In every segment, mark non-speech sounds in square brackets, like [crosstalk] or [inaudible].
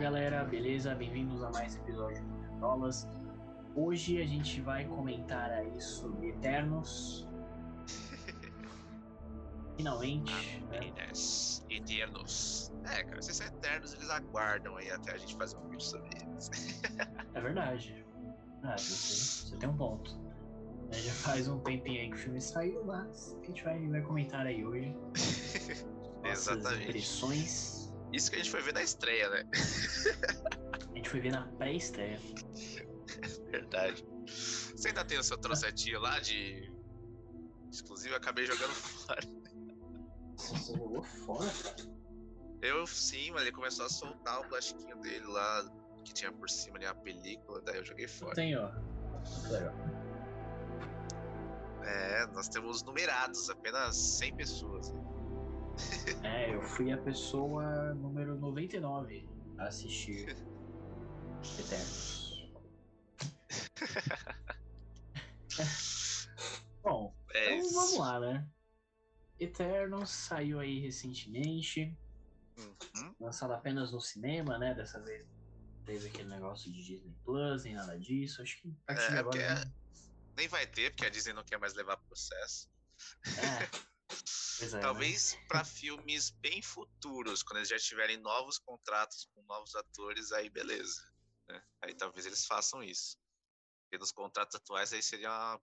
Fala galera, beleza? Bem-vindos a mais um episódio do Nerdolas. Hoje a gente vai comentar aí sobre Eternos. [laughs] Finalmente. né? Eternos. É, cara, se são eternos, eles aguardam aí até a gente fazer um vídeo sobre eles. É verdade. Ah, você, você tem um ponto. Né, Já faz um tempinho aí que o filme saiu, mas a gente vai, vai comentar aí hoje. [laughs] Exatamente. impressões. Isso que a gente foi ver na estreia, né? A gente foi ver na pré-estreia. Verdade. Você ainda tem o seu trocetinho lá de. Exclusivo, eu acabei jogando fora. Você jogou fora, cara. Eu sim, mas ele começou a soltar o plastiquinho dele lá, que tinha por cima ali a película, daí eu joguei fora. Tem, ó. Legal. É, nós temos numerados, apenas 100 pessoas. É, eu fui a pessoa número 99 a assistir [laughs] Eternos. [laughs] Bom, É então vamos lá, né? Eternos saiu aí recentemente, Uhum. lançado apenas no cinema, né? Dessa vez teve aquele negócio de Disney Plus, nem nada disso. Acho que a É, de agora. né? Nem vai ter, porque a Disney não quer mais levar processo. É. [laughs] Pois é, né? Talvez para filmes bem futuros, quando eles já tiverem novos contratos com novos atores, aí beleza. né? Aí talvez eles façam isso. Porque nos contratos atuais aí seria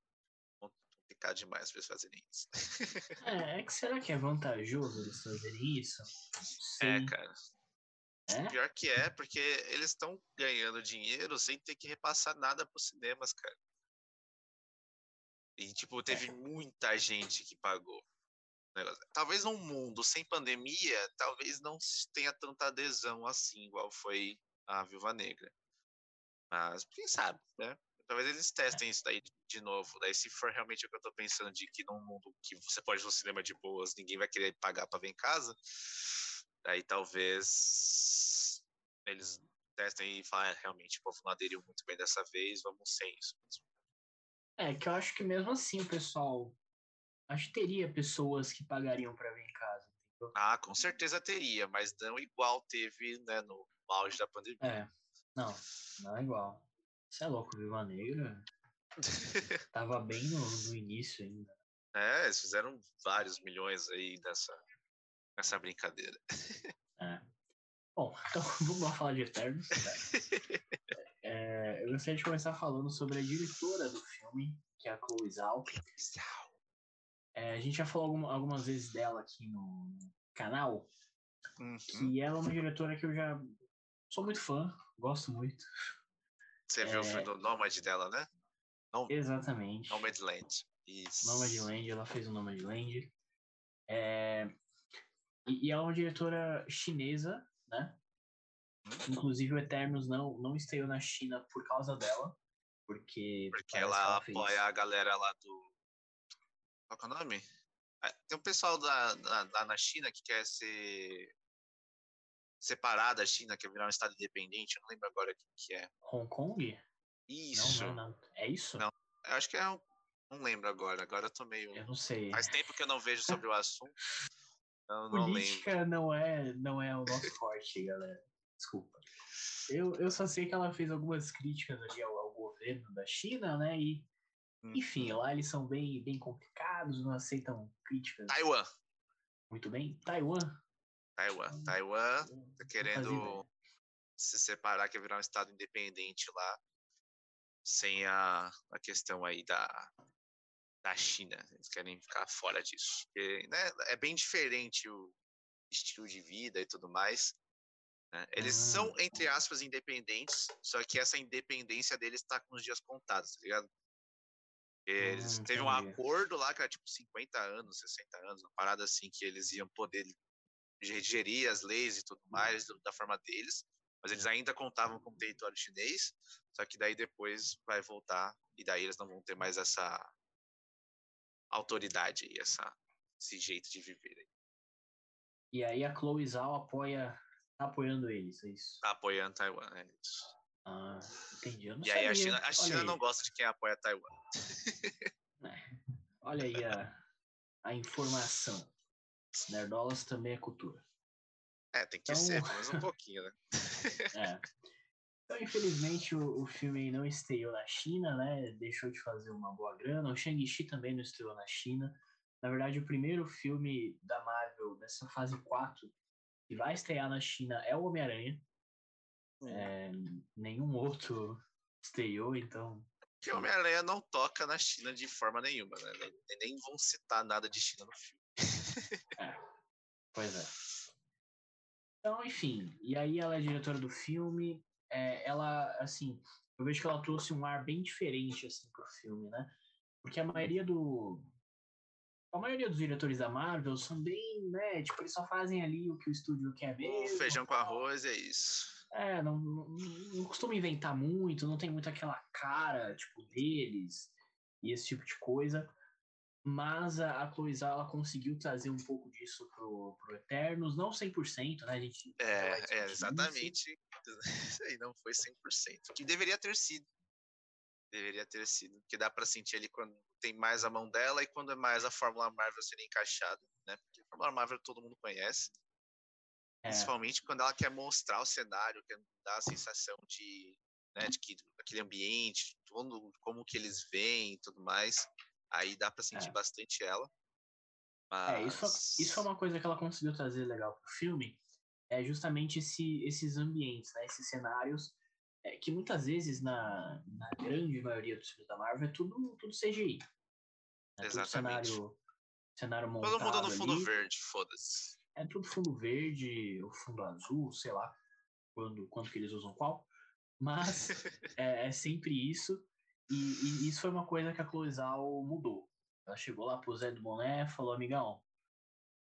complicado demais para eles fazerem isso. É, é que será que é vantajoso eles fazerem isso? Não sei. É, cara. É? Pior que é, porque eles estão ganhando dinheiro sem ter que repassar nada pros cinemas, cara. E, tipo, teve muita gente que pagou. Negócio. Talvez num mundo sem pandemia, talvez não tenha tanta adesão assim, igual foi a Viúva Negra. Mas quem sabe, né? Talvez eles testem isso daí de novo. Daí, se for realmente o que eu tô pensando de que num mundo que você pode ir no cinema de boas, ninguém vai querer pagar pra ver em casa, Aí talvez eles testem e falem, "Ah, realmente, o povo não aderiu muito bem dessa vez, vamos sem isso. mesmo." É, que eu acho que mesmo assim, pessoal. Acho que teria pessoas que pagariam pra ver em casa. entendeu? Ah, com certeza teria, mas não igual teve né, no auge da pandemia. É. Não, não é igual. Você é louco, Viva Negra. [laughs] Tava bem no, no início ainda. É, eles fizeram vários milhões aí nessa, nessa brincadeira. É. Bom, então [laughs] vamos lá falar de Eternos. né? É, eu gostaria de começar falando sobre a diretora do filme, que é a Chloe Zhao. É, a gente já falou alguma- algumas vezes dela aqui no no canal, Uhum. que ela é uma diretora que eu já sou muito fã, gosto muito. Você viu o É. filme do Nomad dela, né? Exatamente. Nomadland. Isso. Nomadland, ela fez o Nomadland. É... E, e ela é uma diretora chinesa, né? Uhum. Inclusive o Eternos não, não estreou na China por causa dela, porque, Porque ela fez- apoia a galera lá do. Qual que é o nome? Ah, Tem um pessoal da, da- lá na China que quer ser separar da China, quer virar um estado independente. Eu não lembro agora o que, que é. Hong Kong? Isso. Não, não, não. É isso? Não. Eu acho que é um. Não lembro agora. Agora eu tô meio. Eu não sei. Faz tempo que eu não vejo sobre o assunto. [laughs] Eu não lembro. Política não é, não é o nosso forte, galera. Desculpa. Eu, eu só sei que ela fez algumas críticas ali ao, ao governo da China, né? E, enfim, lá eles são bem, bem complicados, não aceitam críticas Taiwan. muito bem. Taiwan. Taiwan. Taiwan eu não tá querendo se separar, quer virar um estado independente lá, sem a, a questão aí da, da China. Eles querem ficar fora disso. Porque, né, é bem diferente o estilo de vida e tudo mais. né? Eles Ah. são, entre aspas, independentes, só que essa independência deles está com os dias contados, tá ligado? Eles Hum, teve um acordo lá que era tipo 50 anos, 60 anos, uma parada assim que eles iam poder ge- gerir as leis e tudo mais da forma deles, mas eles ainda contavam como território chinês, só que daí depois vai voltar e daí eles não vão ter mais essa autoridade e essa esse jeito de viver. aí. E aí a Chloe Zhao apoia, tá apoiando eles, é isso? Tá apoiando Taiwan, é isso. Ah, entendi. Eu não E aí a sabia. China, a China não gosta de quem apoia Taiwan. Olha aí a, a informação. Nerdolas também é cultura. É, tem que Então- ser, menos um [laughs] pouquinho, né? É. Então, infelizmente, o, o filme não estreou na China, né? Deixou de fazer uma boa grana. O Shang-Chi também não estreou na China. Na verdade, o primeiro filme da Marvel dessa fase 4 que vai estrear na China é o Homem-Aranha. Hum. É, nenhum outro estreou, então. Que Homem-Aranha não toca na China de forma nenhuma, né? Nem, nem vão citar nada de China no filme. é, pois é. Então, enfim, e aí ela é diretora do filme. É, ela, assim, eu vejo que ela trouxe um ar bem diferente, assim, pro filme, né? Porque a maioria do... A maioria dos diretores da Marvel são bem, né? Tipo, eles só fazem ali o que o estúdio quer ver. O feijão com arroz é isso. É, não, não, não costuma inventar muito, não tem muito aquela cara, tipo, deles e esse tipo de coisa. Mas a, a Chloe Zhao, ela conseguiu trazer um pouco disso pro, pro Eternos, não 100%, né? A gente é, é exatamente. Isso aí não foi 100%, que deveria ter sido. Deveria ter sido, porque dá para sentir ali quando tem mais a mão dela e quando é mais a Fórmula Marvel ser encaixada, né? Porque a Fórmula Marvel todo mundo conhece. É. Principalmente quando ela quer mostrar o cenário, quer dar a sensação de, né, de que aquele ambiente, todo, como que eles veem e tudo mais. Aí dá para sentir é. bastante ela. Mas... É, isso, isso é uma coisa que ela conseguiu trazer legal pro filme. É justamente esse, esses ambientes, né, esses cenários, é, que muitas vezes, na, na grande maioria dos filmes da Marvel, é tudo, tudo CGI. É Exatamente. Tudo cenário, cenário montado Todo mundo no fundo ali. verde, foda-se. É tudo fundo verde, ou fundo azul, sei lá, quando, quando que eles usam qual. Mas [laughs] é, é sempre isso. E, e, isso foi uma coisa que a Cloizal mudou. Ela chegou lá pro Zé do Boné falou, amigão,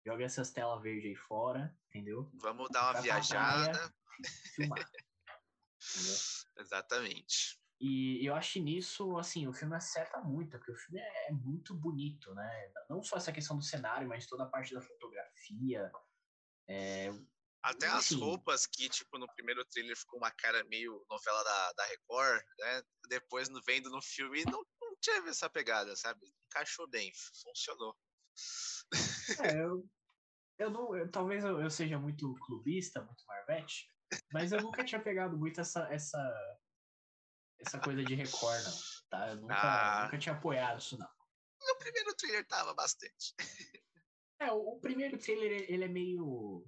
joga essas telas verdes aí fora, entendeu? Vamos dar uma viajada. Praia, filmar. [laughs] Exatamente. E eu acho nisso, assim, o filme acerta muito, porque o filme é, é, muito bonito, né? Não só essa questão do cenário, mas toda a parte da fotografia. É, até as roupas que, tipo, no primeiro trailer ficou uma cara meio novela da, da Record, né? Depois, vendo no filme, não, não teve essa pegada, sabe? Encaixou bem, funcionou. É, eu, eu não. Eu, talvez eu, eu, seja muito clubista, muito marvete, mas eu nunca tinha pegado muito essa, essa, essa coisa de Record, não. Tá? Eu nunca, ah, nunca tinha apoiado isso, não. No primeiro trailer tava bastante. [laughs] É, o, primeiro trailer ele é meio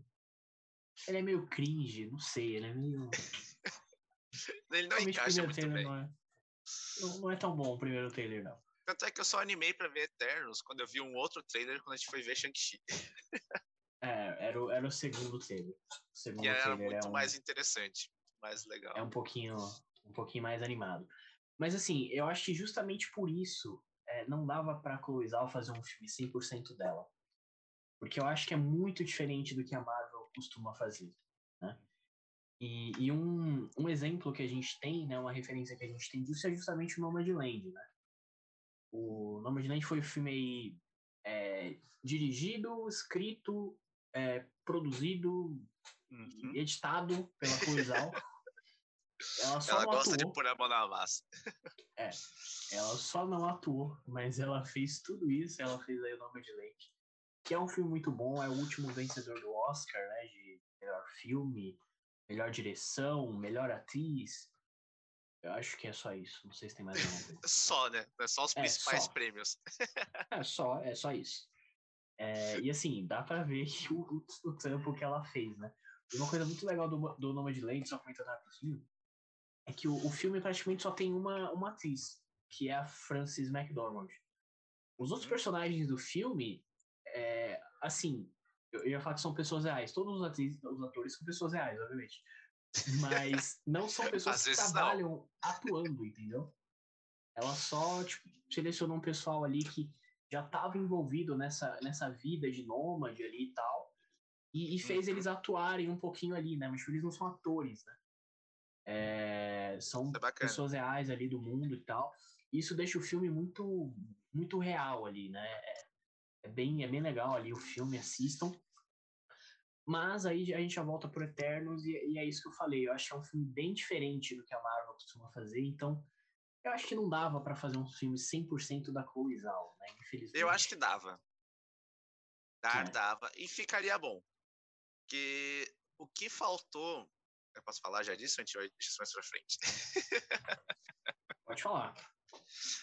ele é meio cringe, não sei, ele é meio. [laughs] ele não encaixa muito bem. Não é, não, não é tão bom o primeiro trailer, não. Tanto é que eu só animei pra ver Eternos quando eu vi um outro trailer quando a gente foi ver Shang-Chi. é, era o, era o segundo trailer. O segundo e era muito é um, mais interessante, mais legal. É um pouquinho, um pouquinho mais animado. Mas assim, eu acho que justamente por isso é, não dava pra Chloe Zhao fazer um filme 100% dela. Porque eu acho que é muito diferente do que a Marvel costuma fazer. Né? E, e um, um exemplo que a gente tem, né, uma referência que a gente tem disso é justamente o Nomadland. Né? O Nomadland foi um filme aí, é, dirigido, escrito, é, produzido uhum. e editado pela Coisal. [laughs] Ela, só ela gosta atuou. de pôr a mão na massa. É, ela só não atuou, mas ela fez tudo isso, ela fez aí o Nome de Leite que é um filme muito bom, é o último vencedor do Oscar, né, de melhor filme, melhor direção, melhor atriz. Eu acho que é só isso, não sei se tem mais alguma coisa. [laughs] só, né? É só os é, principais só. prêmios. [laughs] é só, é só isso. É, e assim, dá pra ver [laughs] o, o, o trampo que ela fez, né? E uma coisa muito legal do, do Nomadland, só comentando rapidinho, é que o, o filme praticamente só tem uma, uma atriz, que é a Frances McDormand. Os outros uhum. personagens do filme é, assim, eu ia falar que são pessoas reais. Todos os, atores, os atores são pessoas reais, obviamente. Mas [laughs] não são pessoas que trabalham não. atuando, entendeu? Ela só tipo, selecionou um pessoal ali que já estava envolvido nessa, nessa vida de nômade ali e tal. E, e fez uhum. eles atuarem um pouquinho ali, né? Mas tipo, eles não são atores, né? É, são é pessoas reais ali do mundo e tal. Isso deixa o filme muito, muito real ali, né? É, é bem, é bem legal ali o filme, assistam. Mas aí a gente já volta pro Eternos e, e, é isso que eu falei. Eu acho que é um filme bem diferente do que a Marvel costuma fazer, então eu acho que não dava para fazer um filme 100% da Chloe Zhao, né? Infelizmente. Eu acho que dava. Dar, é. dava. E ficaria bom. Porque o que faltou Eu posso falar já disso? A gente vai deixar isso mais pra frente. [laughs] Pode falar.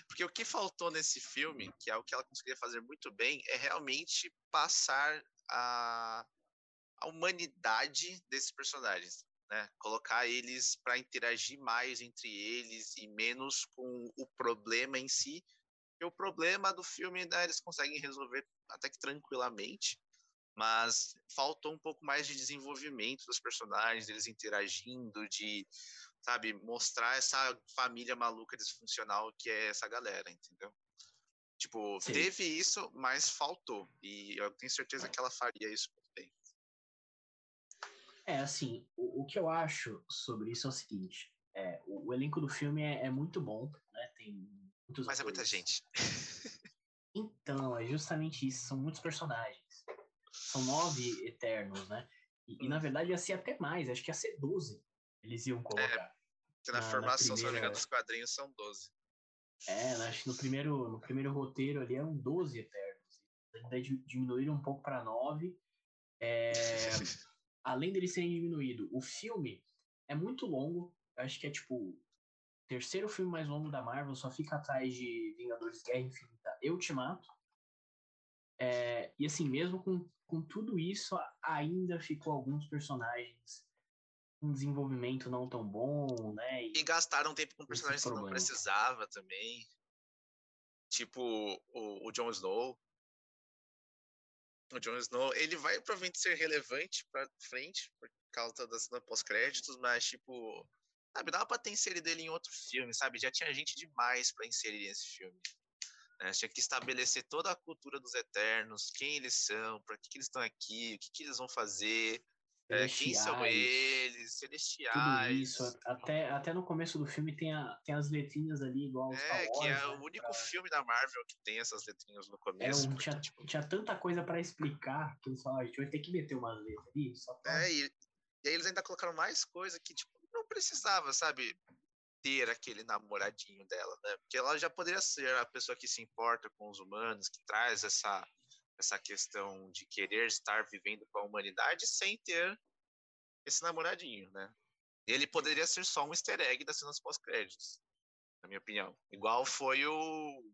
Porque o que faltou nesse filme, que é o que ela conseguiria fazer muito bem, é realmente passar a, a humanidade desses personagens. Né? Colocar eles para interagir mais entre eles e menos com o problema em si. Porque o problema do filme né, eles conseguem resolver até que tranquilamente, mas faltou um pouco mais de desenvolvimento dos personagens, eles interagindo, de sabe, mostrar essa família maluca disfuncional que é essa galera, entendeu? Tipo, Sim. teve isso, mas faltou. E eu tenho certeza que ela faria isso bem. É, assim, o, o que eu acho sobre isso é o seguinte: é, o, o elenco do filme é, é, muito bom, né? Tem muitos. Mas atores. é muita gente. [laughs] então, é justamente isso, são muitos personagens. São nove Eternos, né? E, hum. e na hum. verdade ia ser até mais, acho que ia ser doze eles iam é, colocar. É, na, na formação, na primeira... se dos quadrinhos, são 12. É, acho que no primeiro, no primeiro roteiro ali eram 12 Eternos. Ainda diminuíram um pouco para 9. É, [laughs] além deles serem diminuído, o filme é muito longo. Acho que é tipo o terceiro filme mais longo da Marvel, só fica atrás de Vingadores Guerra Infinita e Ultimato. É, e assim, mesmo com, com tudo isso, ainda ficou alguns personagens um desenvolvimento não tão bom, né? E, e gastaram tempo com personagens que não precisava também. Tipo o, o Jon Snow. O Jon Snow, ele vai provavelmente ser relevante pra frente, por causa das pós-créditos, mas tipo, sabe, dava pra ter inserido ele em outro filme, sabe? Já tinha gente demais para inserir nesse filme. Né? Tinha que estabelecer toda a cultura dos Eternos, quem eles são, para que, que eles estão aqui, o que, que eles vão fazer. É, quem são eles, celestiais. Tudo isso. Até, até no começo do filme tem, a, tem as letrinhas ali, igual É, Wars, que é né, o único pra... filme da Marvel que tem essas letrinhas no começo. É, porque, tinha, tipo... tinha tanta coisa para explicar que eles falaram, a gente vai ter que meter umas letras ali. Só pra... É, e, e aí eles ainda colocaram mais coisa que, tipo, não precisava, sabe? ter aquele namoradinho dela, né? Porque ela já poderia ser a pessoa que se importa com os humanos, que traz essa essa questão de querer estar vivendo com a humanidade sem ter esse namoradinho, né? Ele poderia ser só um easter egg das cenas pós-créditos, na minha opinião. Igual foi o.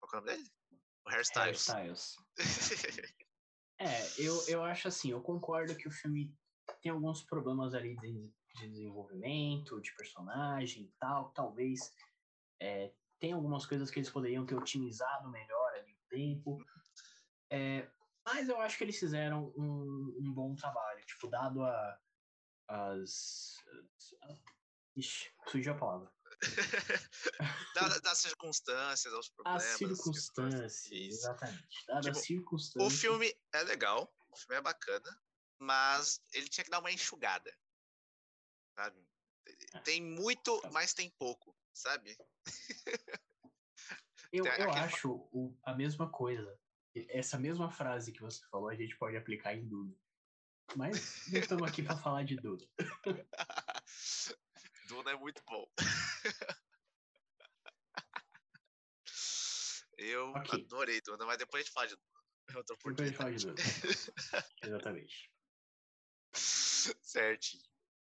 Qual é o nome dele? O Hairstyles. Hairstyles. é, eu, eu acho assim, eu concordo que o filme tem alguns problemas ali de, de desenvolvimento, de personagem e tal. Talvez é, tem algumas coisas que eles poderiam ter otimizado melhor tempo. É, mas eu acho que eles fizeram um, um bom trabalho, tipo, dado a, as. Ixi, surgiu a palavra. [laughs] das, das circunstâncias, aos problemas. As circunstâncias, exatamente. Dadas tipo, as circunstâncias. O filme é legal, o filme é bacana, mas ele tinha que dar uma enxugada. Sabe? É. Tem muito, tá. mas tem pouco, sabe? [laughs] Eu, eu acho o, a mesma coisa essa mesma frase que você falou, a gente pode aplicar em Duna. Mas não estamos aqui para falar de Duna. [laughs] Duna é muito bom. [laughs] Eu okay. adorei Duna, mas depois a gente fala de Duna. Depois a gente fala de Duna. [laughs] Exatamente. Certinho.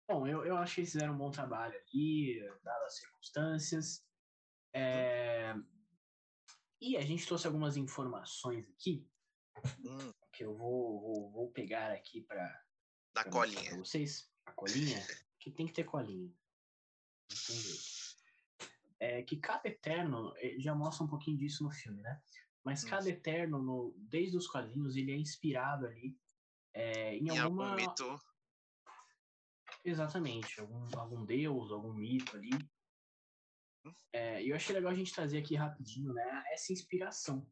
Bom, eu, eu acho que eles fizeram um bom trabalho aqui, dadas as circunstâncias. É, e a gente trouxe algumas informações aqui hum. que eu vou, vou, vou pegar aqui para da colinha pra vocês. A colinha, [laughs] que tem que ter colinha. É, que cada Eterno eh, já mostra um pouquinho disso no filme, né? Mas hum. cada Eterno, no, desde os quadrinhos, ele é inspirado ali é, em, em alguma... algum mito. Exatamente, algum, algum deus, algum mito ali. É, eu achei legal a gente trazer aqui rapidinho, né, essa inspiração.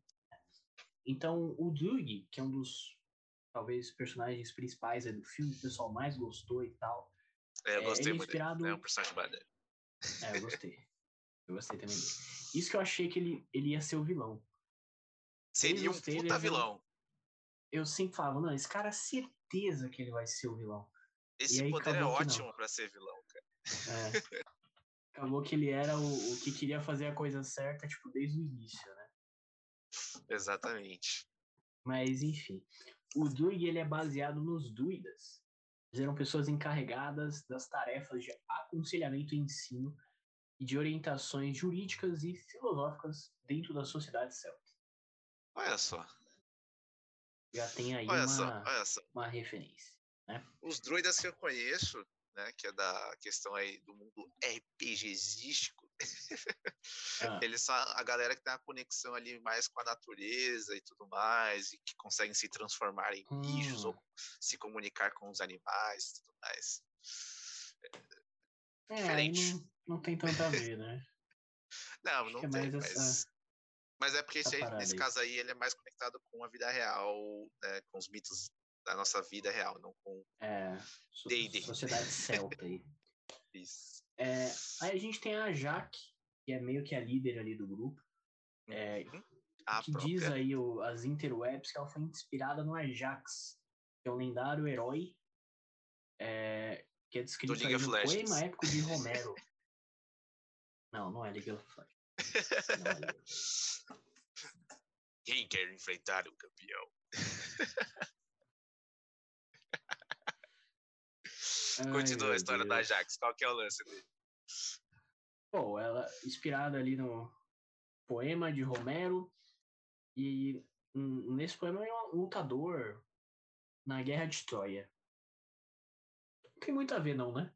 Então, o Doug, que é um dos, talvez, personagens principais do filme, que o pessoal mais gostou e tal. É, eu é, gostei é, muito inspirado... dele. É um personagem maneiro. É, eu gostei. eu gostei também dele. Isso que eu achei que ele, ele ia ser o vilão. Seria um puta vilão. Eu sempre falava, não, esse cara, certeza que ele vai ser o vilão. Esse poder é ótimo para ser vilão, cara. É. [laughs] acabou que ele era o, o que queria fazer a coisa certa, tipo, desde o início, né? Exatamente. Mas, enfim. O Druid, ele é baseado nos druidas. eram pessoas encarregadas das tarefas de aconselhamento e ensino e de orientações jurídicas e filosóficas dentro da sociedade celta. Olha só. Já tem aí olha uma, só, olha só. uma referência. Né? Os druidas que eu conheço, né, que é da questão aí do mundo RPGístico, [laughs] ah. eles são a galera que tem a conexão ali mais com a natureza e tudo mais, e que conseguem se transformar em hum. bichos ou se comunicar com os animais e tudo mais. É, Diferente. Não, não, tem tanto a ver, né? [laughs] não, Acho não é tem, mas, essa, mas é porque esse, nesse caso aí ele é mais conectado com a vida real, né, com os mitos da nossa vida real, não com é, D&D. Sociedade [laughs] celta aí. Isso. É, aí a gente tem a Jaque, que é meio que a líder ali do grupo, é, uhum. que própria. diz aí o, as interwebs que ela foi inspirada no Ajax, que é um lendário herói é, que é descrito no poema épico de Romero. [laughs] não, não é League of Legends. Quem quer enfrentar o campeão? [laughs] [laughs] Continua Ai, a história Deus. da Ajax. Qual que é o lance dele? Pô, ela inspirada ali no poema de Romero e nesse poema é um lutador na Guerra de Troia. Não tem muito a ver não, né?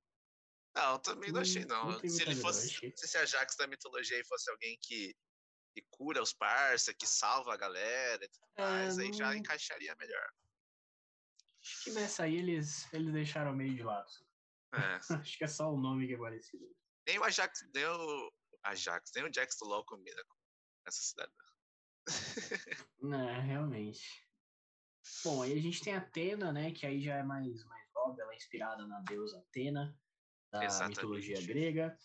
Não, também não achei não. não se ele fosse, se a Ajax da mitologia fosse alguém que, que cura os parça, que salva a galera e tudo é, mais, aí já encaixaria melhor. Acho que nessa aí eles, eles deixaram meio de lado. É. [laughs] Acho que é só o nome que é parecido. Nem o Ajax, nem o Ajax, nem o Jax do LoL combina com essa cidade. [laughs] Não, é, realmente. Bom, aí a gente tem a Atena, né? Que aí já é mais, mais óbvio, ela é inspirada na deusa Atena, da Exatamente. mitologia grega.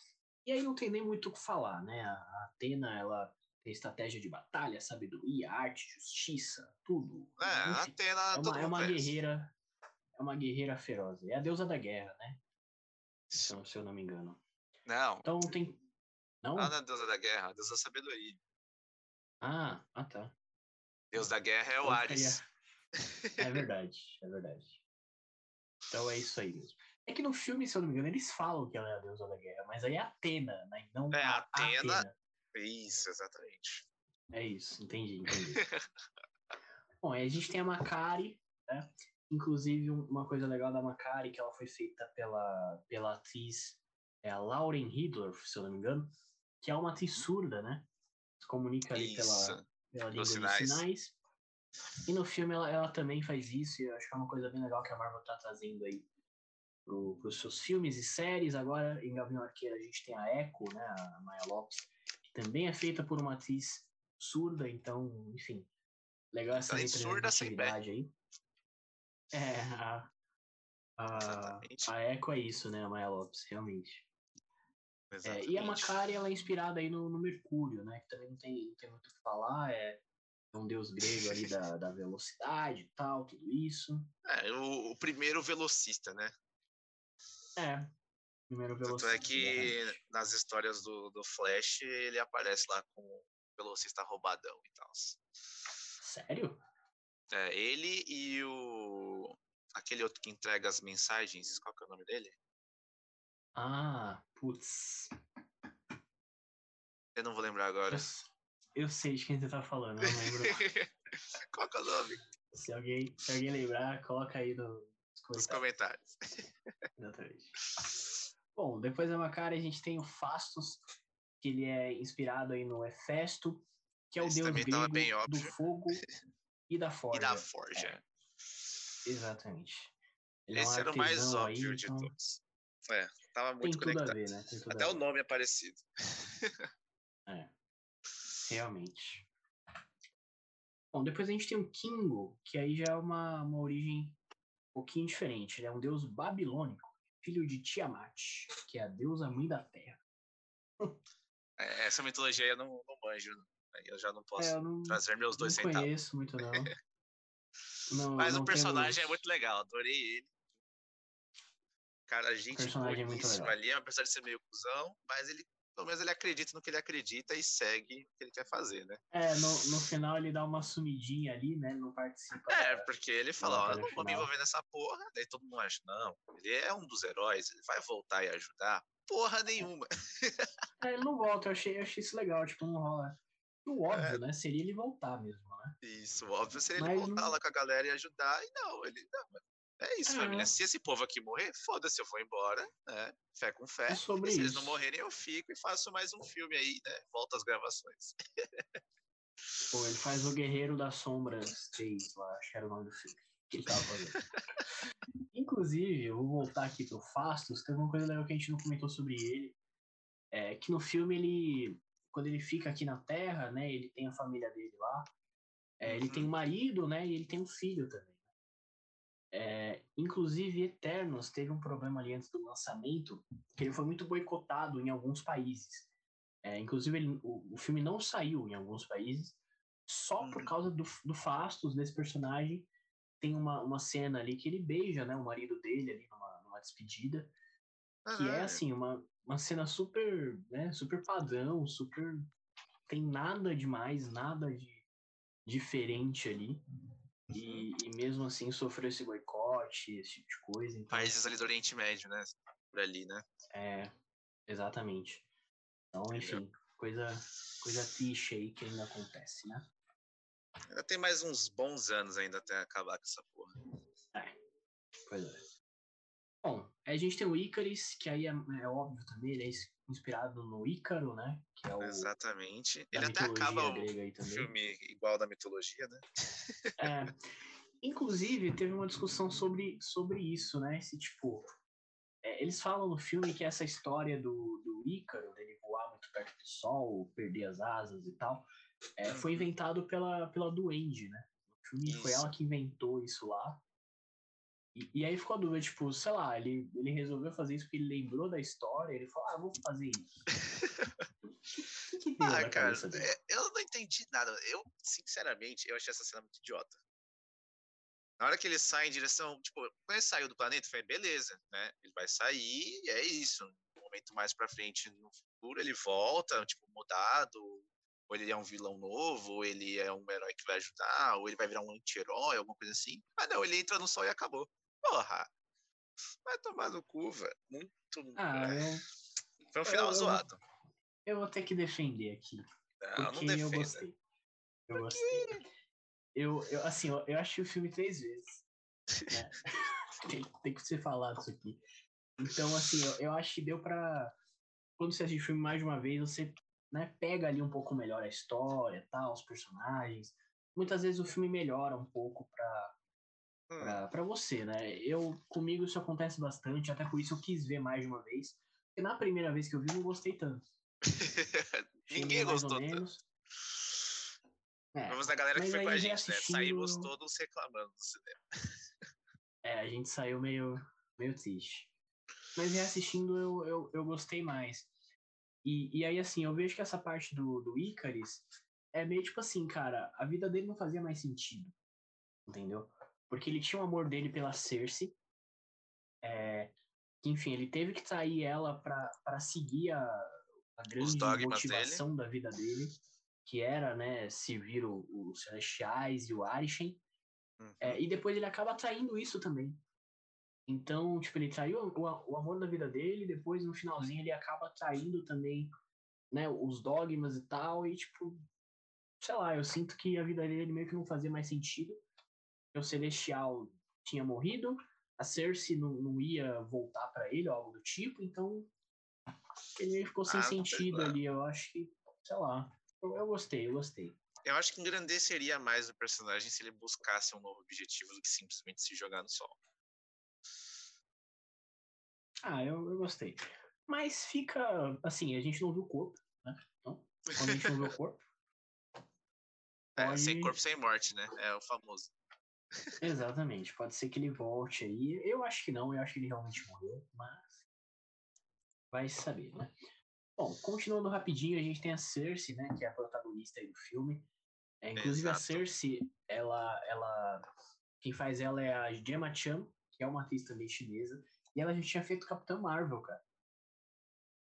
E aí não tem nem muito o que falar, né? A Atena, ela tem estratégia de batalha, sabedoria, arte, justiça, tudo. É, Enfim, Atena é uma, é uma guerreira. Uma guerreira feroz. É a deusa da guerra, né? Se eu, se eu não me engano. Não. Então tem. Não? Não, é a deusa da guerra, a deusa da sabedoria. Ah, ah tá. Deus da guerra é o então, Ares. É verdade, é verdade. Então é isso aí mesmo. É que no filme, se eu não me engano, eles falam que ela é a deusa da guerra, mas aí é Atena, né? Não é, a Atena, Atena. Isso, exatamente. É isso, entendi, entendi. Bom, aí a gente tem a Macari, né? Inclusive, uma coisa legal da Macari, que ela foi feita pela, pela atriz é a Lauren Hidler, se eu não me engano, que é uma atriz surda, né? Se comunica ali pela, pela língua sinais. dos sinais. E no filme ela, ela também faz isso, e eu acho que é uma coisa bem legal que a Marvel tá trazendo aí pro, pros seus filmes e séries. Agora, em Gavião Arqueiro, a gente tem a Echo, né? A Maya Lopes, também é feita por uma atriz surda, então, enfim, legal essa representatividade aí. É, a, a, a Echo é isso, né, a Maya Lopes, realmente. É, e a Macari, ela é inspirada aí no, no, Mercúrio, né, que também não tem, não tem muito o que falar, é, é um deus grego ali da, [laughs] da velocidade e tal, tudo isso. É, o, o primeiro velocista, né? É, Primeiro Tanto é que né? nas histórias do, do Flash ele aparece lá com o velocista roubadão e tal. Sério? É, ele e o. aquele outro que entrega as mensagens, qual que é o nome dele? Ah, putz. Eu não vou lembrar agora. Eu, eu sei de quem você tá falando, não lembro. [laughs] qual que é o nome? Se alguém, se alguém lembrar, coloca aí no, nos comentários. [laughs] Exatamente. Bom, depois da Macari a gente tem o Fastos, que ele é inspirado aí no Hefesto, que é o Esse deus grego do fogo [laughs] e da forja. E da forja. É. Exatamente. Ele Esse é um era o mais óbvio aí, de então... todos. É, tava muito tem conectado. Ver, né? Até o nome é parecido. [laughs] é, realmente. Bom, depois a gente tem o Kingo, que aí já é uma, uma origem um pouquinho diferente. Ele é um deus babilônico filho de Tiamat, que é a deusa mãe da terra. É, essa mitologia eu não, não manjo. Eu já não posso é, não, trazer meus dois não centavos. Não conheço muito, não. [laughs] não Mas o personagem temos... é muito legal, adorei ele. Cara, a gente personagem é muito legal. ali, apesar de ser meio cuzão, mas ele pelo menos ele acredita no que ele acredita e segue o que ele quer fazer, né? É, no, no final ele dá uma sumidinha ali, né? Não participa. É, porque ele fala, ó, eu não vou me envolver nessa porra. Daí todo mundo acha, não, ele é um dos heróis, ele vai voltar e ajudar. Porra nenhuma. É, ele não volta, eu achei, eu achei isso legal, tipo, não rola. O óbvio, é. né? Seria ele voltar mesmo, né? Isso, óbvio seria Mas ele voltar lá com a galera e ajudar. E não, ele. Não, é isso, é. família. Se esse povo aqui morrer, foda-se, eu vou embora, né? Fé com fé. É sobre se isso. eles não morrerem, eu fico e faço mais um filme aí, né? Volta às gravações. [laughs] Pô, ele faz o Guerreiro das Sombras 3, lá, acho que era o nome do filme que ele tava fazendo. [laughs] Inclusive, eu vou voltar aqui pro Fastos, tem uma coisa legal que a gente não comentou sobre ele. É que no filme ele. Quando ele fica aqui na Terra, né? Ele tem a família dele lá. É, ele tem um marido, né? E ele tem um filho também. É, inclusive, Eternos teve um problema ali antes do lançamento, que ele foi muito boicotado em alguns países. É, inclusive, ele, o, o, filme não saiu em alguns países, só por uhum. causa do, do Fastos, desse personagem. Tem uma, uma cena ali que ele beija né, o marido dele ali numa, numa despedida, que é assim, uma, uma cena super, né, super padrão, super. Tem nada demais, nada de diferente ali. E, e, mesmo assim sofreu esse boicote, esse tipo de coisa. Então... Países ali do Oriente Médio, né? Por ali, né? É, exatamente. Então, enfim, coisa, coisa triste aí que ainda acontece, né? Ainda tem mais uns bons anos ainda até acabar com essa porra. É, pois é. A gente tem o Icaris, que aí é, é óbvio também, ele é inspirado no Ícaro, né? Que é o, Exatamente. Ele até acaba o filme igual da mitologia, né? É. [laughs] Inclusive, teve uma discussão sobre, sobre isso, né? Esse tipo. É, eles falam no filme que essa história do, do Ícaro, dele voar muito perto do sol, perder as asas e tal, é, foi uhum. inventado pela, pela Duende, né? O filme isso. foi ela que inventou isso lá. E, e, aí ficou a dúvida, tipo, sei lá, ele, ele resolveu fazer isso porque ele lembrou da história, ele falou, ah, vou fazer isso. [laughs] que, que deu ah, cara, é, eu não entendi nada. Eu, sinceramente, eu achei essa cena muito idiota. Na hora que ele sai em direção, tipo, quando ele saiu do planeta, foi beleza, né? Ele vai sair e é isso. Um momento mais pra frente, no futuro, ele volta, tipo, mudado, ou ele é um vilão novo, ou ele é um herói que vai ajudar, ou ele vai virar um anti-herói, alguma coisa assim. Mas não, ele entra no sol e acabou. Porra! Vai tomar no cu, velho. Muito. Ah, eu... Foi um final eu, zoado. Eu vou ter que defender aqui. Não, porque não eu gostei. Eu gostei. Eu, eu, assim, eu, eu achei o filme três vezes. Né? [laughs] tem, tem que ser falado isso aqui. Então, assim, eu, eu acho que deu pra. Quando você assiste o filme mais de uma vez, você né, pega ali um pouco melhor a história, tal, os personagens. Muitas vezes o filme melhora um pouco pra. Para você, né? Eu, comigo isso acontece bastante, até por isso eu quis ver mais de uma vez. Porque na primeira vez que eu vi, não gostei tanto. [laughs] Ninguém gostou tanto. É, Vamos da galera que foi com a gente, assistindo... né? Saímos todos reclamando do cinema. [laughs] É, a gente saiu meio, meio triste. Mas reassistindo eu, eu, eu gostei mais. E, e aí, assim, eu vejo que essa parte do, do Icaris é meio tipo assim, cara, a vida dele não fazia mais sentido. Entendeu? Porque ele tinha o amor dele pela Cersei. É, enfim, ele teve que trair ela para seguir a, a grande motivação dele. da vida dele, que era, né, servir os Celestiais e o Arishem. Uhum. É, e depois ele acaba traindo isso também. Então, tipo, ele traiu o, o amor da vida dele, depois no finalzinho ele acaba traindo também, né, os dogmas e tal, e tipo, sei lá, eu sinto que a vida dele meio que não fazia mais sentido o Celestial tinha morrido, a Cersei não, não ia voltar para ele ou algo do tipo, então ele ficou sem ah, sentido ali. Eu acho que, sei lá, eu, eu, gostei, eu gostei. Eu acho que engrandeceria mais o personagem se ele buscasse um novo objetivo do que simplesmente se jogar no sol. Ah, eu, eu gostei. Mas fica, assim, a gente não viu o corpo, né? Então, quando a gente não viu o corpo. [laughs] É, pode... sem corpo, sem morte, né? É o famoso. Exatamente, pode ser que ele volte aí. Eu acho que não, eu acho que ele realmente morreu, mas vai saber, né? Bom, continuando rapidinho, a gente tem a Cersei, né, que é a protagonista aí do filme. É, inclusive Exato. a Cersei, ela, ela, quem faz ela é a Gemma Chan, que é uma atriz também chinesa, e ela já tinha feito Capitã Marvel, cara.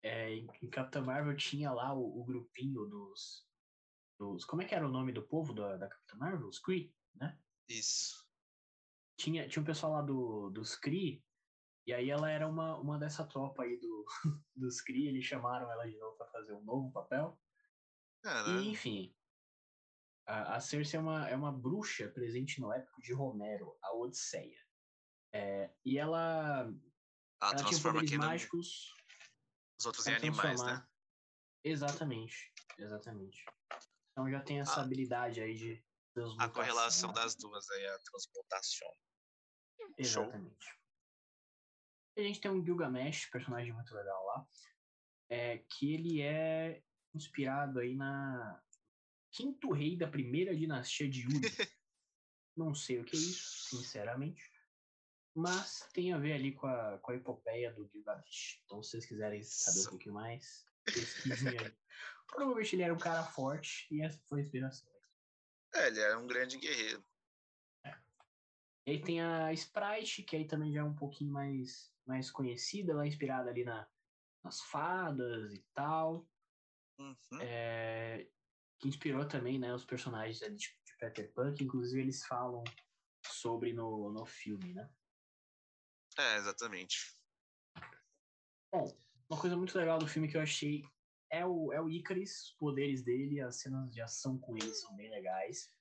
é, em, em Capitã Marvel tinha lá o, o grupinho dos, dos. Como é que era o nome do povo da, da Capitã Marvel? Os Kree, né? Isso. Tinha, tinha um pessoal lá do, dos Kree, e aí ela era uma, uma dessa tropa aí do, [laughs] dos Kree, eles chamaram ela de novo pra fazer um novo papel. Caramba. E, enfim, a, a Cersei é uma, é uma bruxa presente no épico de Romero, a Odisseia. É, e ela, Ela ela tinha transforma poderes aqui no- mágicos. os outros em animais, né? Exatamente, exatamente. Então já tem essa Ah. habilidade aí de A correlação né? das duas aí, a transmutação. Show. Exatamente. E a gente tem um Gilgamesh, personagem muito legal lá, é, que ele é inspirado aí na quinto rei da primeira dinastia de Yuri. [laughs] Não sei o que é isso, sinceramente, mas tem a ver ali com a, com a epopeia do Gilgamesh. Então, se vocês quiserem saber um pouquinho mais, pesquisem aí. Provavelmente ele era um cara forte e essa foi a inspiração. É, ele era um grande guerreiro. E aí tem a Sprite, que aí também já é um pouquinho mais, mais conhecida, ela é inspirada ali na, nas fadas e tal. Uhum. é, que inspirou também né, os personagens ali de, de Peter Pan, que inclusive eles falam sobre no, no filme, né? É, exatamente. Bom, uma coisa muito legal do filme que eu achei é o, é o Icarus, os poderes dele, as cenas de ação com ele são bem legais.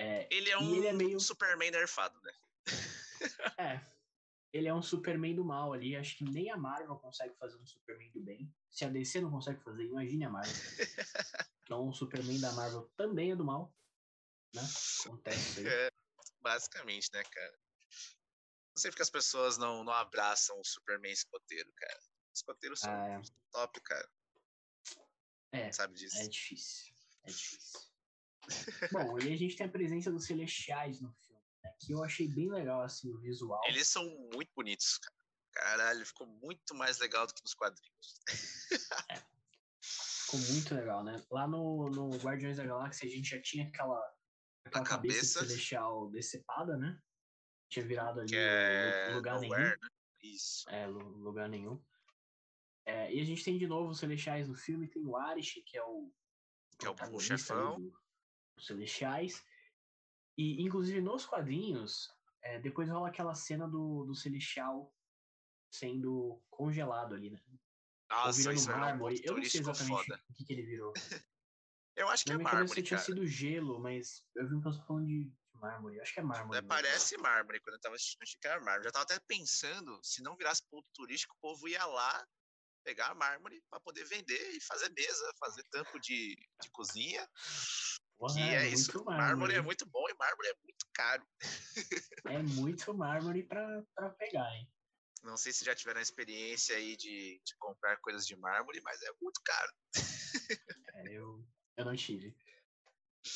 É, Ele é um ele é meio- Superman nerfado, né? [laughs] É. Ele é um Superman do mal ali. Acho que nem a Marvel consegue fazer um Superman do bem. Se a DC não consegue fazer, imagine a Marvel. [laughs] Então o Superman da Marvel também é do mal. Né? Acontece aí. É, basicamente, né, cara? Não sei porque as pessoas não, não abraçam o Superman escoteiro, cara. Escoteiros são Ah, top, cara. é, Sabe disso? é difícil. É difícil. Bom, e a gente tem a presença dos Celestiais no filme. Né? Que eu achei bem legal, assim, o visual. Eles são muito bonitos, cara. Caralho, ficou muito mais legal do que nos quadrinhos. Ficou muito legal, né? Lá no, no Guardiões da Galáxia a gente já tinha aquela, aquela cabeça, cabeça. celestial decepada, né? Tinha virado ali é lugar nenhum. né? Isso. É, lu- lugar nenhum. É, e a gente tem de novo os Celestiais no filme, tem o Arish, que é o Que é o chefão. do- Celestiais. E, inclusive, nos quadrinhos, é, depois rola aquela cena do, do Celestial sendo congelado ali, né? Virando isso um mármore. Eu não sei exatamente o que, que ele virou. [laughs] Eu acho que é minha cabeça mármore, tinha cara. sido gelo, mas eu vi um pessoal falando de mármore. Eu acho que é mármore. É, parece mármore. Quando eu tava assistindo, achei que era mármore. Já tava até pensando, se não virasse ponto turístico, o povo ia lá pegar mármore pra poder vender e fazer mesa, fazer tampo de, de cozinha. Porra, que é, isso. muito Mármore, mármore. é muito bom e mármore é muito caro. É muito mármore pra, pra pegar, hein? Não sei se já tiveram a experiência aí de, de comprar coisas de mármore, mas é muito caro. É, eu, eu não tive.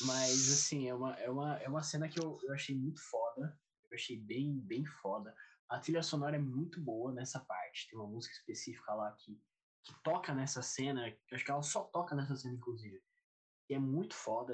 Mas, assim, é uma, é uma, é uma cena que eu, eu achei muito foda. Eu achei bem, bem foda. A trilha sonora é muito boa nessa parte. Tem uma música específica lá que, que toca nessa cena. Eu acho que ela só toca nessa cena, inclusive. E é muito foda.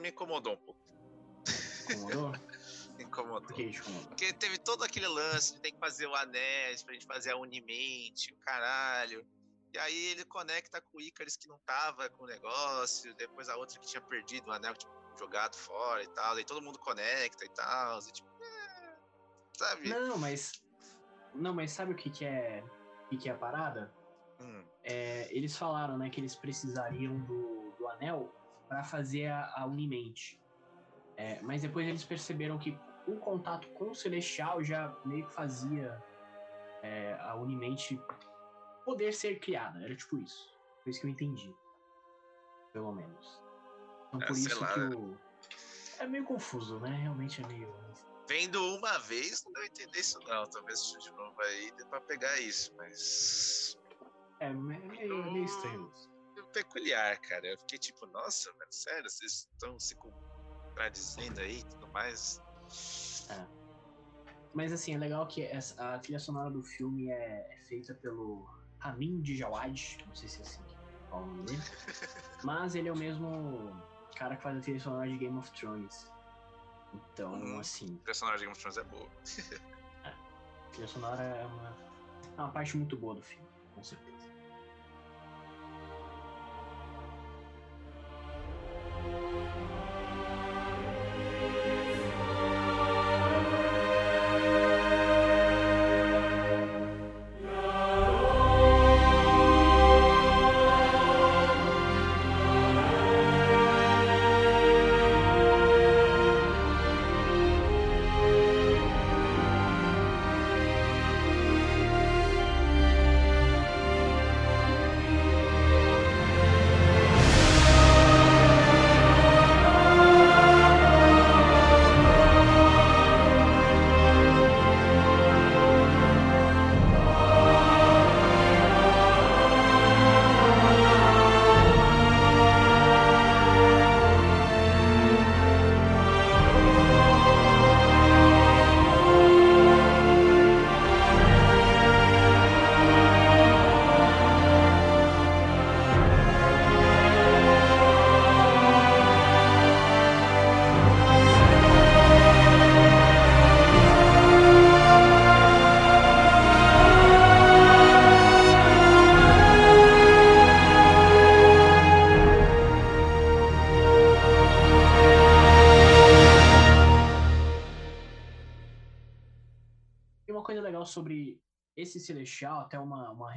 Me incomodou um pouco. Incomodou? Me [laughs] incomodou. Que incomodou? Porque teve todo aquele lance de ter que fazer o Anéis pra gente fazer a Unimente, o caralho. E aí ele conecta com o Icarus que não tava com o negócio, depois a outra que tinha perdido o anel, tipo, jogado fora e tal. Aí todo mundo conecta e tal. E tipo, é, sabe? Não, mas. Não, mas sabe o que, que é. O que, que é a parada? Hum, É, eles falaram, né, que eles precisariam do, do anel para fazer a, a Unimente. É, mas depois eles perceberam que o contato com o Celestial já meio que fazia é, a Unimente poder ser criada. Era tipo isso. Foi isso que eu entendi. Pelo menos. Então É, por isso lá, que né? o. É meio confuso, né? Realmente é meio. Vendo uma vez, não entender isso não. Talvez de novo aí dê pra pegar isso, mas. É meio, meio, meio estranho isso. Peculiar, cara. Eu fiquei tipo, nossa, velho, sério, vocês estão se contradizendo aí e tudo mais. Mas assim, é legal que essa, a trilha sonora do filme é, é feita pelo Ramin Djawad, não sei se é assim que fala o nome dele, [laughs] mas ele é o mesmo cara que faz a trilha sonora de Game of Thrones. Então, Hum. assim, O personagem de Game of Thrones é boa. a trilha sonora é uma, é uma parte muito boa do filme, com certeza.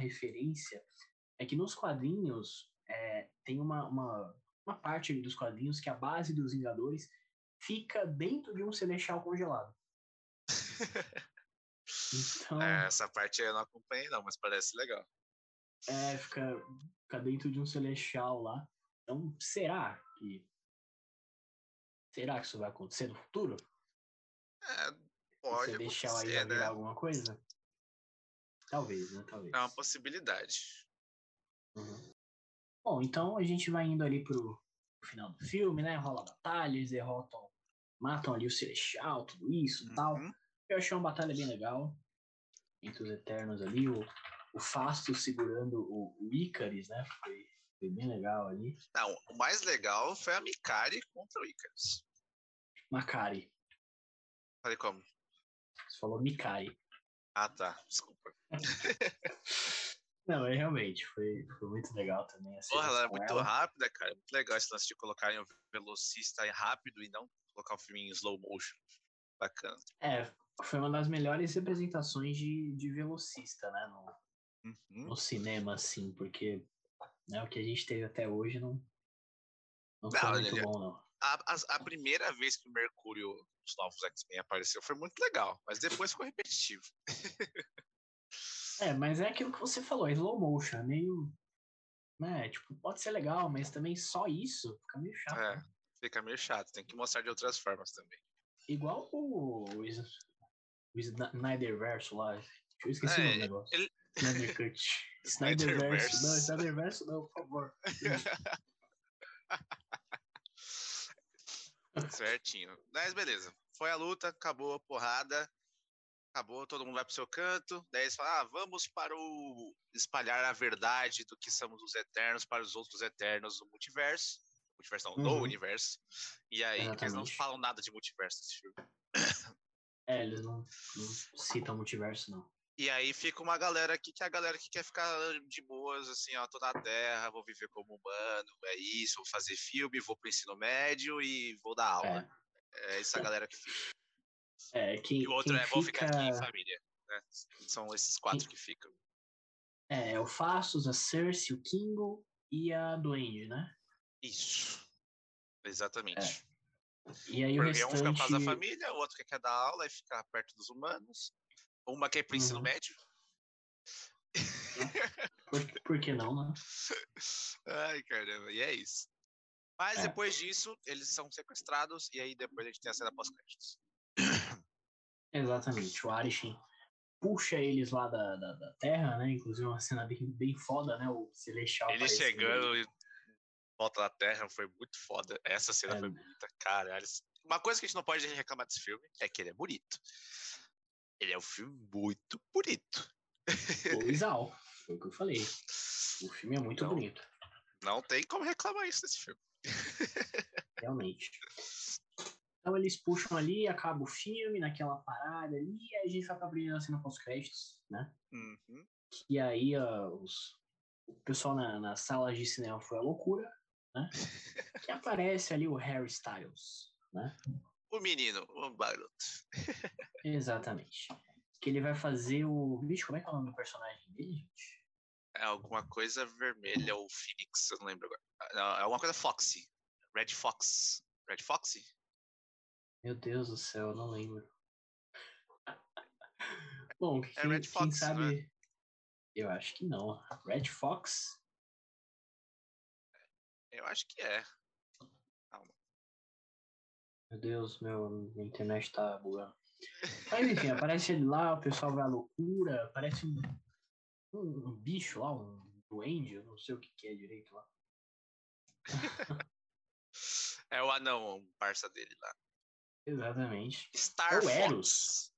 Referência, é que nos quadrinhos é, tem uma, uma, uma parte dos quadrinhos que a base dos Vingadores fica dentro de um Celestial congelado. [laughs] Então, É, essa parte eu não acompanhei não, mas parece legal. é, fica, fica dentro de um Celestial lá. Então, será que. Será que isso vai acontecer no futuro? É, pode aí vai acontecer, virar né? alguma coisa? Talvez, né? Talvez. É uma possibilidade. Uhum. Bom, então a gente vai indo ali pro final do filme, né? Rola a batalha, eles derrotam, matam ali o Celestial, tudo isso e tal. Uhum. Eu achei uma batalha bem legal. Entre os Eternos ali, o, o Fasto segurando o, o Icaris, né? Foi, foi bem legal ali. Não, o mais legal foi a Mikari contra o Icarus. Macari. Falei como? Você falou Mikari. Ah, tá. Desculpa. [laughs] Não, é realmente, foi, foi muito legal também. Porra, ela é muito ela. rápida, cara. É muito legal esse lance de colocarem o velocista rápido e não colocar o filme em slow motion. Bacana. É, foi uma das melhores representações de, de velocista, né? No, Uhum. no cinema, assim, porque né, o que a gente teve até hoje não, não foi Não, muito ele- bom, não. A, a- primeira vez que o Mercúrio dos novos X-Men apareceu foi muito legal, mas depois ficou repetitivo. [laughs] É, mas é aquilo que você falou, é slow motion, é meio. Né, tipo, pode ser legal, mas também só isso fica meio chato. É, né? fica meio chato, tem que mostrar de outras formas também. Igual o, o, o Snyder Verso lá. Eu esqueci É, o nome do negócio. ele- Snyder Cut. [laughs] Snyder Verso. Não, Snyderverse. Snyder Verso não, por favor. [laughs] [laughs] Certinho. Mas beleza. Foi a luta, acabou a porrada. Acabou, todo mundo vai pro seu canto. Daí eles falam: ah, vamos para o. espalhar a verdade do que somos os Eternos para os outros Eternos do multiverso. Multiverso não, Uhum. no universo. E aí, porque eles não Exatamente. falam nada de multiverso nesse filme. É, eles não, não citam multiverso, não. E aí fica uma galera aqui que é a galera que quer ficar de boas, assim, ó, tô na Terra, vou viver como humano, é isso, vou fazer filme, vou pro ensino médio e vou dar aula. É, essa galera que fica. É, quem, E o outro quem é, vou ficar aqui em fica- família. né? São esses quatro que ficam. É, é o Fastos, a Cersei, o Kingo e a Duende, né? Isso. Exatamente. É. E aí o restante... Um fica por causa da família, o outro quer dar aula e ficar perto dos humanos. Uma quer ir pro ensino uhum. médio. Por, por que não, né? [laughs] Ai, caramba, e é isso. Mas é. depois disso, eles são sequestrados e aí depois a gente tem a cena pós-créditos. [coughs] Exatamente. O Arishin puxa eles lá da, da, da, Terra, né? Inclusive uma cena bem, bem foda, né? O Celestial. Ele chegando e volta da Terra foi muito foda. Essa cena é. foi bonita, caralho. Uma coisa que a gente não pode reclamar desse filme é que ele é bonito. Ele é um filme muito bonito. Coisal, [laughs] foi o que eu falei. O filme é muito não, bonito. Não tem como reclamar isso desse filme. [laughs] Realmente. Então eles puxam ali, acaba o filme naquela parada ali, e aí a gente vai pra primeira cena pós-créditos, né? Uhum. Que aí uh, os, o pessoal na, nas salas de cinema foi a loucura, né? que [laughs] aparece ali o Harry Styles, né? O menino, o garoto. [laughs] Exatamente. Que ele vai fazer o. Bicho, como é que é o nome do personagem dele, gente? É alguma coisa vermelha, ou Phoenix, eu não lembro agora. É alguma coisa Foxy. Red Fox. Red Foxy? Meu Deus do céu, eu não lembro. [laughs] Bom, é quem, Red Fox, quem sabe. É? Eu acho que não. Red Fox? Eu acho que é. Meu Deus, meu, minha internet tá bugando. Mas enfim, aparece ele lá, o pessoal vai à loucura, parece um, um, um bicho lá, um duende, eu não sei o que, que é direito lá. [laughs] é o anão, o parça dele lá. Exatamente. Star Fox. Eros.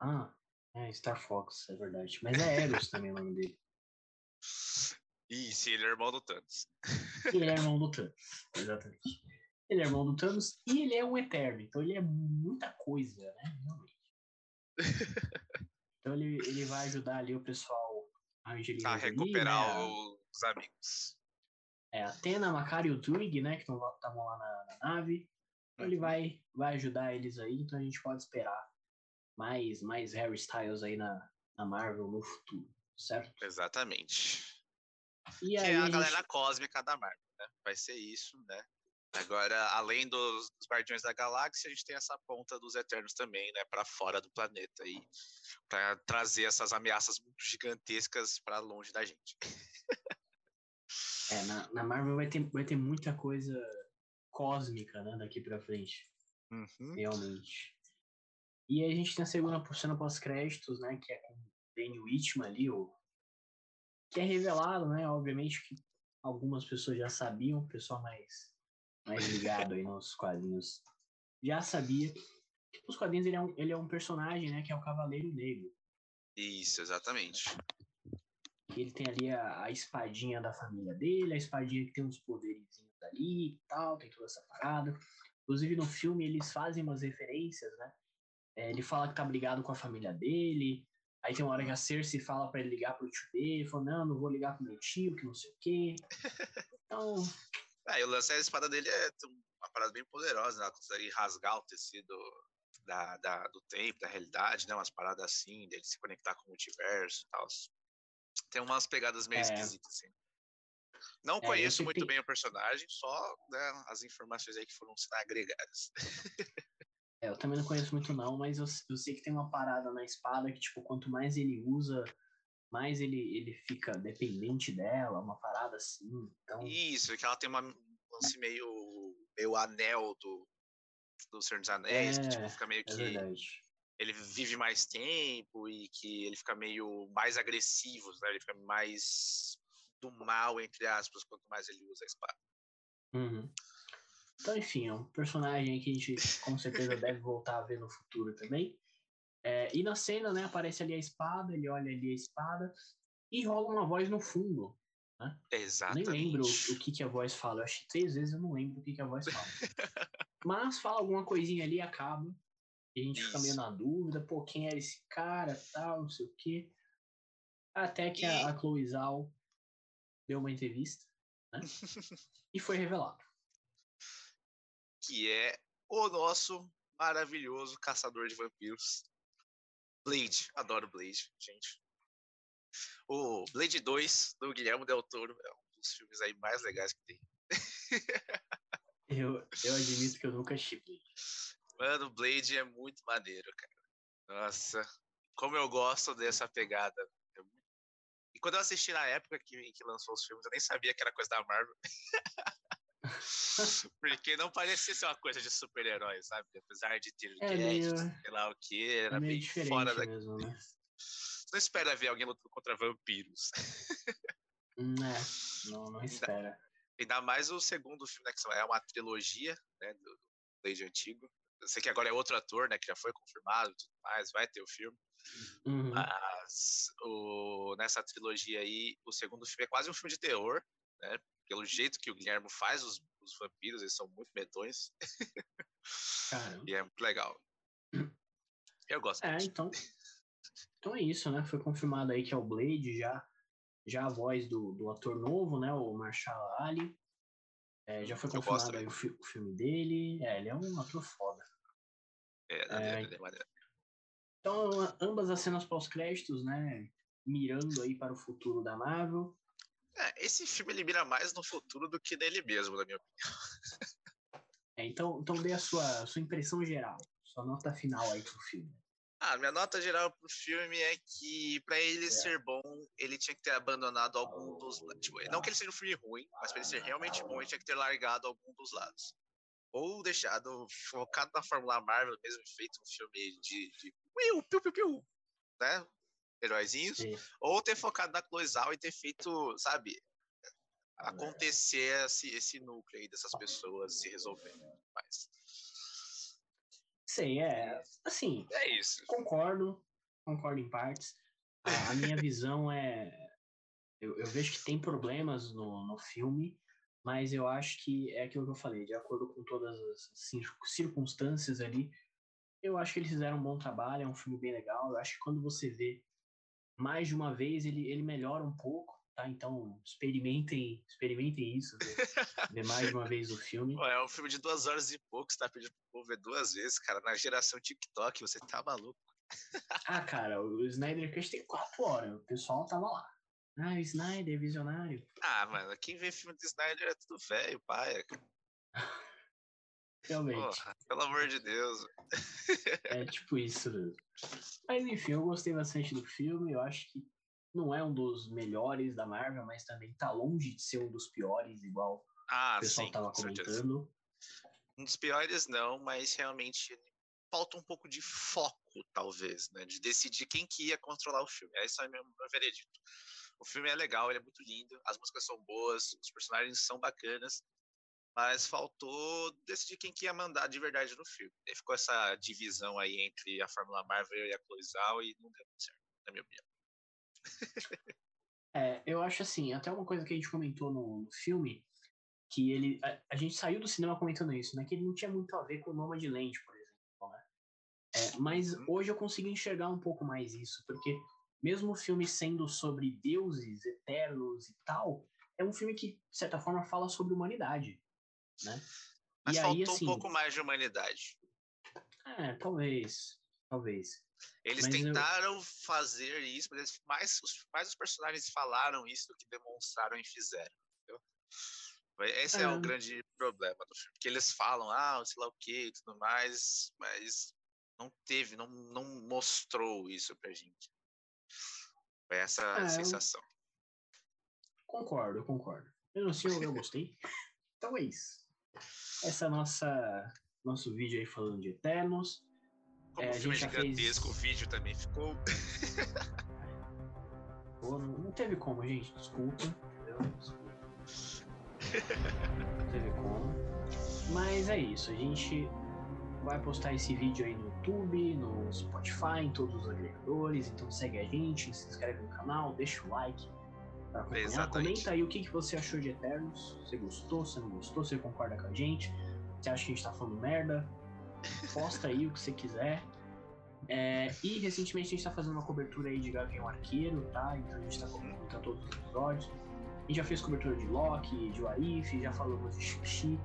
Ah, é Star Fox, é verdade. Mas é Eros também o nome dele. Isso, ele é irmão do Thanos. Ele é irmão do Thanos, exatamente. Ele é irmão do Thanos e ele é um Eterno, então ele é muita coisa, né? Realmente. Então ele, ele vai ajudar ali o pessoal a A recuperar né? os amigos. É, Atena, Macari e o Twig, né? Que estavam lá na, na nave. Então ele vai, vai ajudar eles aí, então a gente pode esperar mais, mais Harry Styles aí na, na Marvel no futuro, certo? Exatamente. E que é a, a galera gente... cósmica da Marvel, né? Vai ser isso, né? Agora, além dos, dos Guardiões da Galáxia, a gente tem essa ponta dos Eternos também, né? Para fora do planeta aí, para trazer essas ameaças gigantescas para longe da gente. é, na, na Marvel vai ter, vai ter muita coisa cósmica, né, daqui para frente. Uhum. Realmente. E aí a gente tem a segunda cena pós-créditos, né, que é com o Danny Whitman ali, o... que é revelado, né, obviamente que algumas pessoas já sabiam, o pessoal mais, mais ligado aí nos quadrinhos já sabia. Que nos quadrinhos ele é, um, ele é um personagem, né, que é o Cavaleiro Negro. Isso, exatamente. Ele tem ali a, a espadinha da família dele, a espadinha que tem uns poderes ali e tal, tem toda essa parada. Inclusive no filme eles fazem umas referências, né? É, ele fala que tá brigado com a família dele. Aí tem uma hora que a Cersei fala para ele ligar pro tio dele. Ele falou, não, não vou ligar pro meu tio, que não sei o quê. [laughs] Então. É, e o lance da espada dele é uma parada bem poderosa, né? Ela consegue rasgar o tecido da, da, do tempo, da realidade, né? Umas paradas assim, dele se conectar com o multiverso e tal. Tem umas pegadas meio é. esquisitas, assim. Não é, conheço muito bem o personagem, só né, as informações aí que foram agregadas. é, eu também não conheço muito não, mas eu, eu, sei que tem uma parada na espada que, tipo, quanto mais ele usa, mais ele, ele fica dependente dela, uma parada assim. Então... Isso, que ela tem uma, um lance meio, meio anel do, do Senhor dos Anéis, é, que tipo, fica meio é que... Verdade. Ele vive mais tempo e que ele fica meio mais agressivo, né? Ele fica mais do mal, entre aspas, quanto mais ele usa a espada. Uhum. Então, enfim, é um personagem que a gente com certeza [laughs] deve voltar a ver no futuro também. É, e na cena, né, aparece ali a espada, ele olha ali a espada e rola uma voz no fundo. Né? Exatamente. Nem lembro o, que, que a voz fala. Eu acho que três vezes eu não lembro o que, que a voz fala. Mas fala alguma coisinha ali e acaba. E a gente Isso. fica meio na dúvida, pô, quem era esse cara, tal, não sei o quê. Até que e... a, a Chloe Zhao deu uma entrevista, né? [laughs] e foi revelado. Que é o nosso maravilhoso caçador de vampiros. Blade. Adoro Blade, gente. O Blade 2 do Guilherme Del Toro é um dos filmes aí mais legais que tem. [laughs] Eu, eu admito que eu nunca assisti Blade. Mano, Blade é muito maneiro, cara. Nossa, como eu gosto dessa pegada. E quando eu assisti na época que, que lançou os filmes, eu nem sabia que era coisa da Marvel. [laughs] [laughs] Porque não parecia ser uma coisa de super-herói, sabe? Apesar de ter É gadgets, meio- sei lá o que, era É meio bem fora da. mesmo, né? Não espera ver alguém lutando contra vampiros. Hum, É, [laughs] não, não espera. Ainda mais o segundo filme, né? Que é uma trilogia, né? Do, do Blade antigo. Eu sei que agora é outro ator, né? Que já foi confirmado e tudo mais, vai ter o filme. Uhum. Mas o, nessa trilogia aí, o segundo filme é quase um filme de terror, né? Pelo jeito que o Guilherme faz os, os vampiros, eles são muito. Caramba. E é muito legal. Eu gosto É, muito. então. Então é isso, né? Foi confirmado aí que é o Blade, já, já a voz do, do ator novo, né? O Marshall Ali. É, já foi confirmado aí o, fi- o filme dele. É, ele é um ator foda. É, É, maneiro, é maneiro. Então, ambas as cenas pós-créditos, né? Mirando aí para o futuro da Marvel. É, esse filme ele mira mais no futuro do que nele mesmo, na minha opinião. É, então, então dê a sua, a sua impressão geral, sua nota final aí pro filme. Ah, minha nota geral pro filme é que pra ele É. ser bom, ele tinha que ter abandonado algum dos. Tipo, não que ele seja um filme ruim, mas pra ele ser realmente bom, ele tinha que ter largado algum dos lados. Ou deixado focado na Fórmula Marvel, mesmo feito um filme de. de piu, piu, piu, piu, né? Heróizinhos. Sim. Ou ter focado na Cloizal e ter feito, sabe, acontecer esse, esse núcleo aí dessas pessoas se resolvendo. Mas Sei, é. Assim, é isso. concordo, concordo em partes. A, a minha [laughs] visão é. Eu, eu vejo que tem problemas no, no filme, mas eu acho que é aquilo que eu falei, de acordo com todas as cir- circunstâncias ali, eu acho que eles fizeram um bom trabalho, é um filme bem legal. Eu acho que quando você vê mais de uma vez, ele, ele melhora um pouco, tá? Então, experimentem, experimentem isso, [laughs] ver, ver mais de uma vez o filme. É um filme de duas horas e pouco, você tá pedindo pro povo ver duas vezes, cara. Na geração TikTok, você tá maluco. [laughs] Ah, cara, o Snyder Cut tem quatro horas, o pessoal tava lá. Ah, o Snyder, visionário. Ah, mano, quem vê filme do Snyder é tudo velho, paia. [laughs] Realmente. Porra, pelo amor de Deus. É [laughs] tipo isso mesmo. Mas enfim, eu gostei bastante do filme. Eu acho que não é um dos melhores da Marvel, mas também tá longe de ser um dos piores, igual Ah, o pessoal sim, tava certeza. comentando. Um dos piores não, mas realmente falta um pouco de foco, talvez, né? De decidir quem que ia controlar o filme. Esse é meu veredito. O filme é legal, ele é muito lindo, as músicas são boas, os personagens são bacanas, mas faltou decidir quem que ia mandar de verdade no filme. E ficou essa divisão aí entre a Fórmula Marvel e a Cloizal e não deu muito certo, na minha opinião. É, eu acho assim, até uma coisa que a gente comentou no, no filme, que ele. A, a gente saiu do cinema comentando isso, né? Que ele não tinha muito a ver com o Nômade Land, por exemplo, né? É, mas Uhum. hoje eu consigo enxergar um pouco mais isso, porque mesmo o filme sendo sobre deuses eternos e tal, é um filme que, de certa forma, fala sobre humanidade, né? Mas e faltou aí, assim, um pouco mais de humanidade. É, talvez. Talvez. Eles Mas eu- tentaram fazer isso, mas mais, os, mais os personagens falaram isso do que demonstraram e fizeram. entendeu? Esse é. É. o grande problema do filme. Que eles falam, ah, sei lá o que e tudo mais, mas não teve, não, não mostrou isso pra gente. Foi essa É, a eu- sensação. Concordo, concordo. Eu, assim, eu, eu gostei. Então é isso. Essa nossa nosso vídeo aí falando de Eternos. Como é, o a filme é já fez- gigantesco, o vídeo também ficou. [laughs] Pô, não, não teve como, gente. Desculpa. entendeu? Desculpa. Não teve como. Mas é isso. A gente vai postar esse vídeo aí no YouTube, no Spotify, em todos os agregadores. Então segue a gente, se inscreve no canal, deixa o like acompanhar. Exatamente. Comenta aí o que, que você achou de Eternos. Você gostou, você não gostou, você concorda com a gente? Você acha que a gente tá falando merda? Posta aí o que você quiser. É, e recentemente a gente tá fazendo uma cobertura aí de Gavião Arqueiro, tá? Então a gente tá comentando todos os episódios. A gente já fez cobertura de Loki, de Warif, já falamos de Shang-Chi.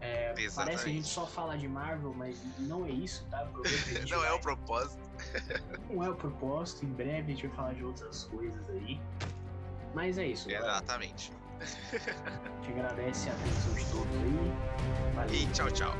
É, parece que a gente só fala de Marvel, mas não é isso, tá? [laughs] Não é vai- o propósito. não é o propósito. Em breve a gente vai falar de outras coisas aí. Mas é isso. galera. Exatamente. Te agradece a atenção de todos aí. Valeu. E tchau, tchau.